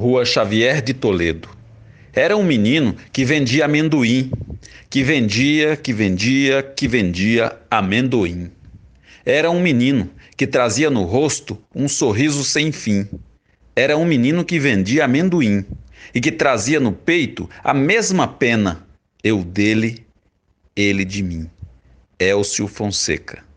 Rua Xavier de Toledo. Era um menino que vendia amendoim, que vendia, que vendia, que vendia amendoim. Era um menino que trazia no rosto um sorriso sem fim. Era um menino que vendia amendoim e que trazia no peito a mesma pena, eu dele, ele de mim. Elcio Fonseca.